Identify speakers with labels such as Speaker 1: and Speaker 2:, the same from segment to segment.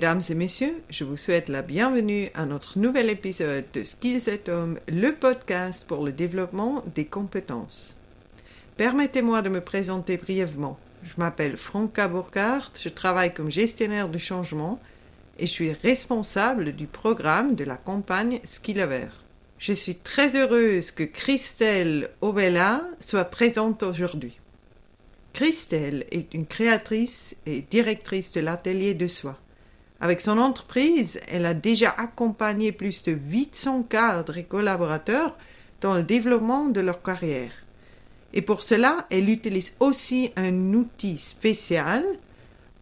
Speaker 1: Mesdames et messieurs, je vous souhaite la bienvenue à notre nouvel épisode de Skills at Home, le podcast pour le développement des compétences. Permettez-moi de me présenter brièvement. Je m'appelle Franca Burkhardt, je travaille comme gestionnaire du changement et je suis responsable du programme de la campagne Skillover. Je suis très heureuse que Christelle Ovella soit présente aujourd'hui. Christelle est une créatrice et directrice de l'atelier de soi. Avec son entreprise, elle a déjà accompagné plus de 800 cadres et collaborateurs dans le développement de leur carrière. Et pour cela, elle utilise aussi un outil spécial,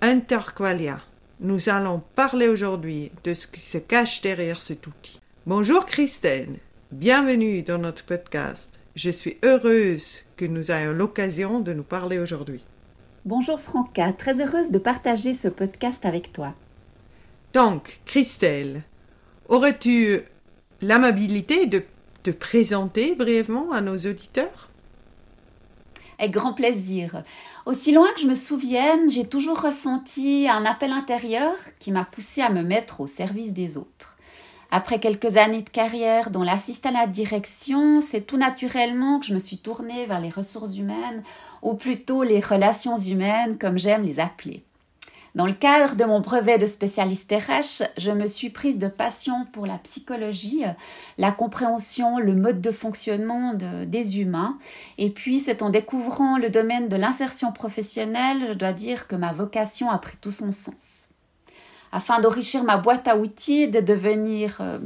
Speaker 1: Interqualia. Nous allons parler aujourd'hui de ce qui se cache derrière cet outil. Bonjour Christelle, bienvenue dans notre podcast. Je suis heureuse que nous ayons l'occasion de nous parler aujourd'hui.
Speaker 2: Bonjour Franca, très heureuse de partager ce podcast avec toi.
Speaker 1: Donc, Christelle, aurais-tu l'amabilité de te présenter brièvement à nos auditeurs?
Speaker 2: Avec grand plaisir. Aussi loin que je me souvienne, j'ai toujours ressenti un appel intérieur qui m'a poussé à me mettre au service des autres. Après quelques années de carrière dans l'assistant à la direction, c'est tout naturellement que je me suis tournée vers les ressources humaines, ou plutôt les relations humaines, comme j'aime les appeler. Dans le cadre de mon brevet de spécialiste RH, je me suis prise de passion pour la psychologie, la compréhension, le mode de fonctionnement des humains. Et puis, c'est en découvrant le domaine de l'insertion professionnelle, je dois dire que ma vocation a pris tout son sens. Afin d'enrichir ma boîte à outils de devenir euh,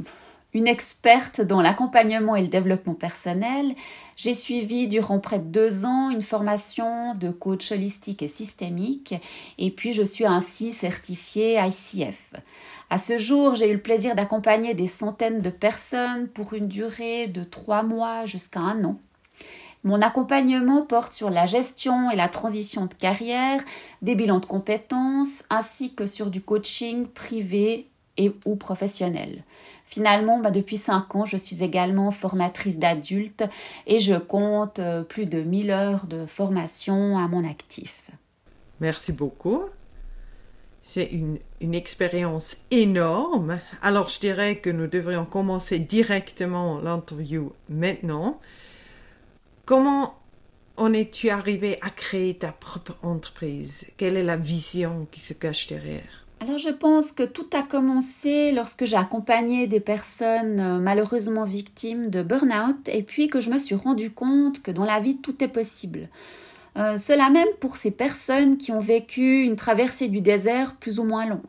Speaker 2: une experte dans l'accompagnement et le développement personnel, j'ai suivi durant près de deux ans une formation de coach holistique et systémique et puis je suis ainsi certifiée ICF. À ce jour, j'ai eu le plaisir d'accompagner des centaines de personnes pour une durée de trois mois jusqu'à un an. Mon accompagnement porte sur la gestion et la transition de carrière, des bilans de compétences, ainsi que sur du coaching privé et ou professionnel. Finalement, bah, depuis cinq ans, je suis également formatrice d'adultes et je compte euh, plus de 1000 heures de formation à mon actif.
Speaker 1: Merci beaucoup. C'est une, une expérience énorme. Alors, je dirais que nous devrions commencer directement l'interview maintenant. Comment en es-tu arrivé à créer ta propre entreprise? Quelle est la vision qui se cache derrière?
Speaker 2: Alors je pense que tout a commencé lorsque j'ai accompagné des personnes euh, malheureusement victimes de burn-out et puis que je me suis rendu compte que dans la vie tout est possible. Euh, cela même pour ces personnes qui ont vécu une traversée du désert plus ou moins longue.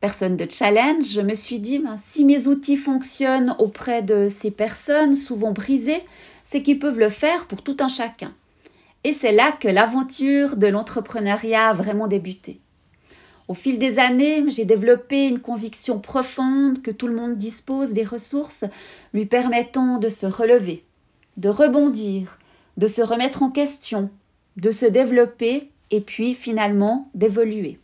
Speaker 2: Personne de challenge, je me suis dit, ben, si mes outils fonctionnent auprès de ces personnes souvent brisées, c'est qu'ils peuvent le faire pour tout un chacun. Et c'est là que l'aventure de l'entrepreneuriat a vraiment débuté. Au fil des années, j'ai développé une conviction profonde que tout le monde dispose des ressources lui permettant de se relever, de rebondir, de se remettre en question, de se développer et puis finalement d'évoluer.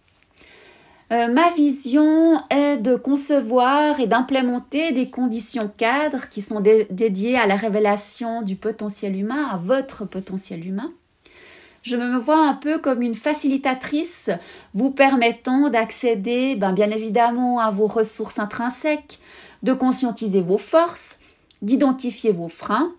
Speaker 2: Euh, ma vision est de concevoir et d'implémenter des conditions cadres qui sont dédiées à la révélation du potentiel humain, à votre potentiel humain, je me vois un peu comme une facilitatrice vous permettant d'accéder ben, bien évidemment à vos ressources intrinsèques, de conscientiser vos forces, d'identifier vos freins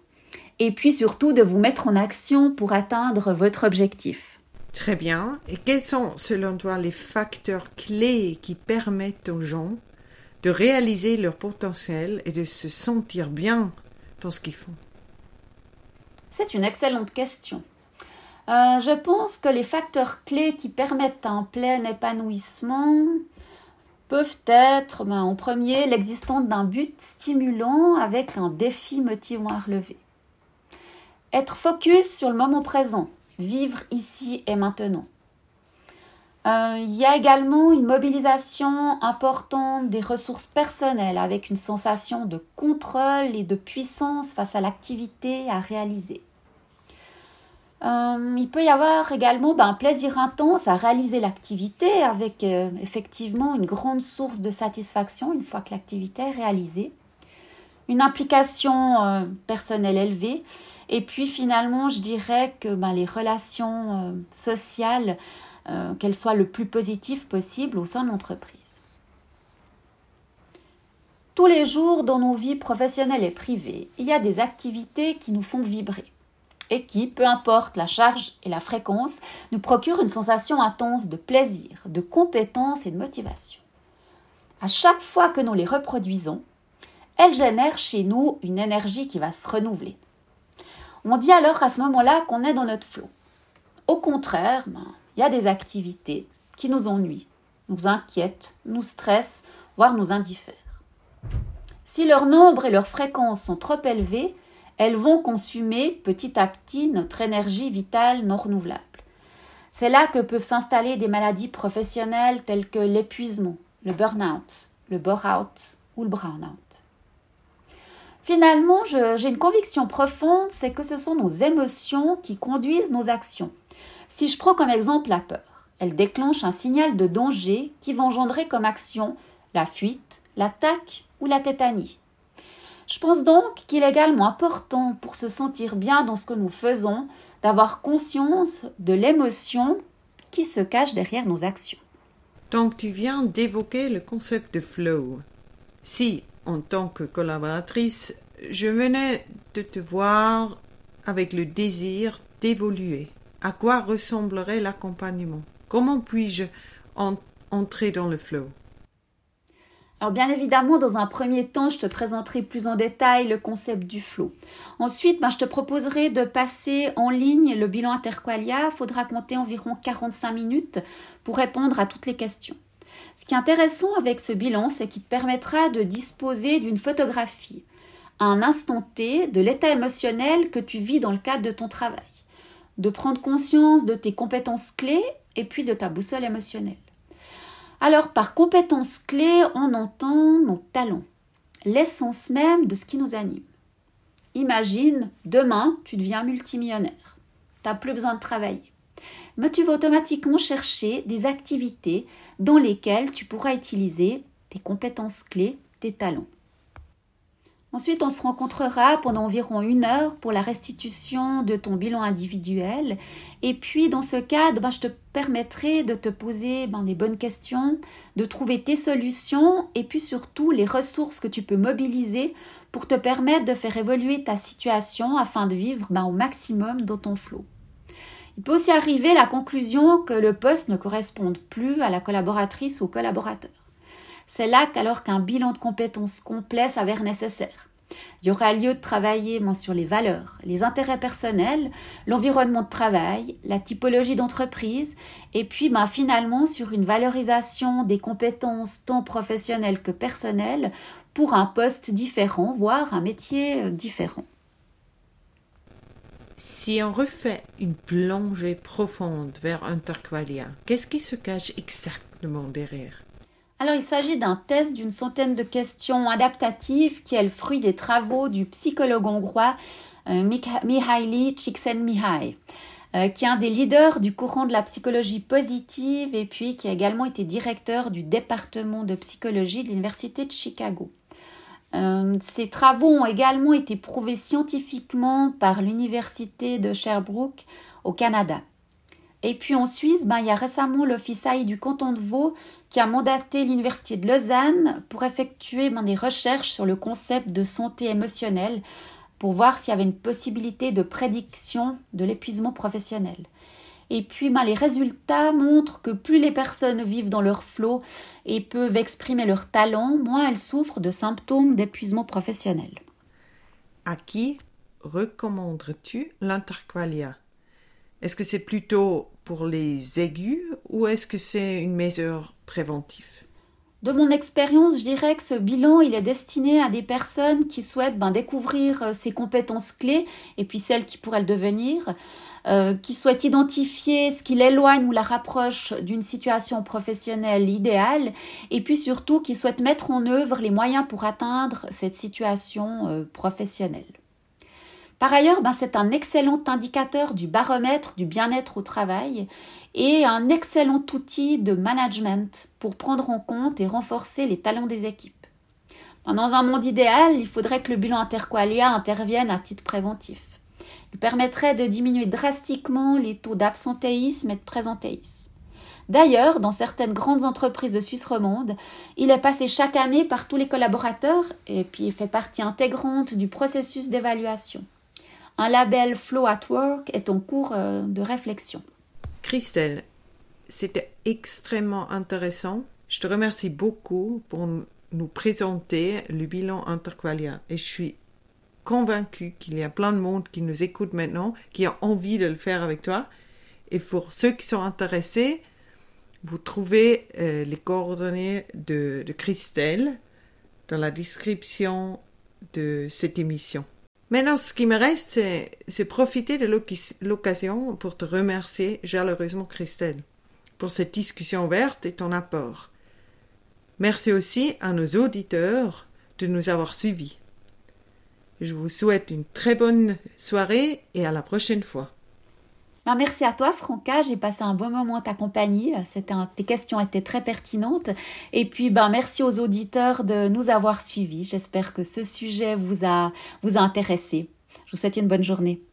Speaker 2: et puis surtout de vous mettre en action pour atteindre votre objectif.
Speaker 1: Très bien. Et quels sont selon toi les facteurs clés qui permettent aux gens de réaliser leur potentiel et de se sentir bien dans ce qu'ils font?
Speaker 2: C'est une excellente question. Euh, je pense que les facteurs clés qui permettent un plein épanouissement peuvent être, ben, en premier, l'existence d'un but stimulant avec un défi motivant à relever. Être focus sur le moment présent, vivre ici et maintenant. Euh, il y a également une mobilisation importante des ressources personnelles avec une sensation de contrôle et de puissance face à l'activité à réaliser. Euh, il peut y avoir également ben, un plaisir intense à réaliser l'activité avec euh, effectivement une grande source de satisfaction une fois que l'activité est réalisée, une implication euh, personnelle élevée. Et puis finalement je dirais que ben, les relations sociales, qu'elles soient le plus positives possible au sein de l'entreprise. Tous les jours dans nos vies professionnelles et privées, il y a des activités qui nous font vibrer et qui, peu importe la charge et la fréquence, nous procurent une sensation intense de plaisir, de compétence et de motivation. À chaque fois que nous les reproduisons, elles génèrent chez nous une énergie qui va se renouveler. On dit alors à ce moment-là qu'on est dans notre flot. Au contraire, ben, il y a des activités qui nous ennuient, nous inquiètent, nous stressent, voire nous indiffèrent. Si leur nombre et leur fréquence sont trop élevés, elles vont consumer petit à petit notre énergie vitale non renouvelable. C'est là que peuvent s'installer des maladies professionnelles telles que l'épuisement, le burn-out, le bore-out ou le brown-out. Finalement, j'ai une conviction profonde, c'est que ce sont nos émotions qui conduisent nos actions. Si je prends comme exemple la peur, elle déclenche un signal de danger qui va engendrer comme action la fuite, l'attaque ou la tétanie. Je pense donc qu'il est également important pour se sentir bien dans ce que nous faisons d'avoir conscience de l'émotion qui se cache derrière nos actions.
Speaker 1: Donc tu viens d'évoquer le concept de flow. Si, en tant que collaboratrice, je venais de te voir avec le désir d'évoluer, à quoi ressemblerait l'accompagnement? Comment puis-je entrer dans le flow?
Speaker 2: Alors bien évidemment, dans un premier temps, je te présenterai plus en détail le concept du flow. Ensuite, ben, je te proposerai de passer en ligne le bilan interqualia. Il faudra compter environ 45 minutes pour répondre à toutes les questions. Ce qui est intéressant avec ce bilan, c'est qu'il te permettra de disposer d'une photographie, à un instant T, de l'état émotionnel que tu vis dans le cadre de ton travail, de prendre conscience de tes compétences clés et puis de ta boussole émotionnelle. Alors, par compétences clés, on entend nos talents, l'essence même de ce qui nous anime. Imagine, demain, tu deviens multimillionnaire. Tu n'as plus besoin de travailler. Mais tu vas automatiquement chercher des activités dans lesquelles tu pourras utiliser tes compétences clés, tes talents. Ensuite, on se rencontrera pendant environ une heure pour la restitution de ton bilan individuel. Et puis, dans ce cadre, ben, je te permettrai de te poser ben, des bonnes questions, de trouver tes solutions et puis surtout les ressources que tu peux mobiliser pour te permettre de faire évoluer ta situation afin de vivre ben, au maximum dans ton flot. Il peut aussi arriver la conclusion que le poste ne corresponde plus à la collaboratrice ou collaborateur. C'est là qu'alors qu'un bilan de compétences complet s'avère nécessaire. Il y aura lieu de travailler sur les valeurs, les intérêts personnels, l'environnement de travail, la typologie d'entreprise, et puis ben, finalement sur une valorisation des compétences tant professionnelles que personnelles pour un poste différent, voire un métier euh, différent.
Speaker 1: Si on refait une plongée profonde vers Interqualia, qu'est-ce qui se cache exactement derrière?
Speaker 2: Alors, il s'agit d'un test d'une centaine de questions adaptatives qui est le fruit des travaux du psychologue hongrois euh, Mihaly Csikszentmihalyi, euh, qui est un des leaders du courant de la psychologie positive et puis qui a également été directeur du département de psychologie de l'Université de Chicago. Euh, ces travaux ont également été prouvés scientifiquement par l'Université de Sherbrooke au Canada. Et puis en Suisse, ben, il y a récemment l'Office du canton de Vaud qui a mandaté l'Université de Lausanne pour effectuer ben, des recherches sur le concept de santé émotionnelle pour voir s'il y avait une possibilité de prédiction de l'épuisement professionnel. Et puis ben, les résultats montrent que plus les personnes vivent dans leur flot et peuvent exprimer leur talent, moins elles souffrent de symptômes d'épuisement professionnel.
Speaker 1: À qui recommanderais-tu l'interqualia? Est-ce que c'est plutôt pour les aigus ou est-ce que c'est une mesure préventive?
Speaker 2: De mon expérience, je dirais que ce bilan, il est destiné à des personnes qui souhaitent ben, découvrir euh, ces compétences clés et puis celles qui pourraient le devenir, euh, qui souhaitent identifier ce qui l'éloigne ou la rapproche d'une situation professionnelle idéale et puis surtout qui souhaitent mettre en œuvre les moyens pour atteindre cette situation euh, professionnelle. Par ailleurs, ben, c'est un excellent indicateur du baromètre du bien-être au travail et un excellent outil de management pour prendre en compte et renforcer les talents des équipes. Ben, dans un monde idéal, il faudrait que le bilan interqualia intervienne à titre préventif. Il permettrait de diminuer drastiquement les taux d'absentéisme et de présentéisme. D'ailleurs, dans certaines grandes entreprises de Suisse romande, il est passé chaque année par tous les collaborateurs et puis fait partie intégrante du processus d'évaluation. Un label Flow at Work est en cours euh, de réflexion.
Speaker 1: Christelle, c'était extrêmement intéressant. Je te remercie beaucoup pour nous présenter le bilan Interqualia et je suis convaincue qu'il y a plein de monde qui nous écoute maintenant, qui a envie de le faire avec toi. Et pour ceux qui sont intéressés, vous trouvez euh, les coordonnées de, de Christelle dans la description de cette émission. Maintenant, ce qui me reste, c'est profiter de l'occasion pour te remercier chaleureusement, Christelle, pour cette discussion ouverte et ton apport. Merci aussi à nos auditeurs de nous avoir suivis. Je vous souhaite une très bonne soirée et à la prochaine fois.
Speaker 2: Merci à toi, Franca. J'ai passé un bon moment à ta compagnie. tes questions étaient très pertinentes. Et puis, ben, merci aux auditeurs de nous avoir suivis. J'espère que ce sujet vous a, vous a intéressé. Je vous souhaite une bonne journée.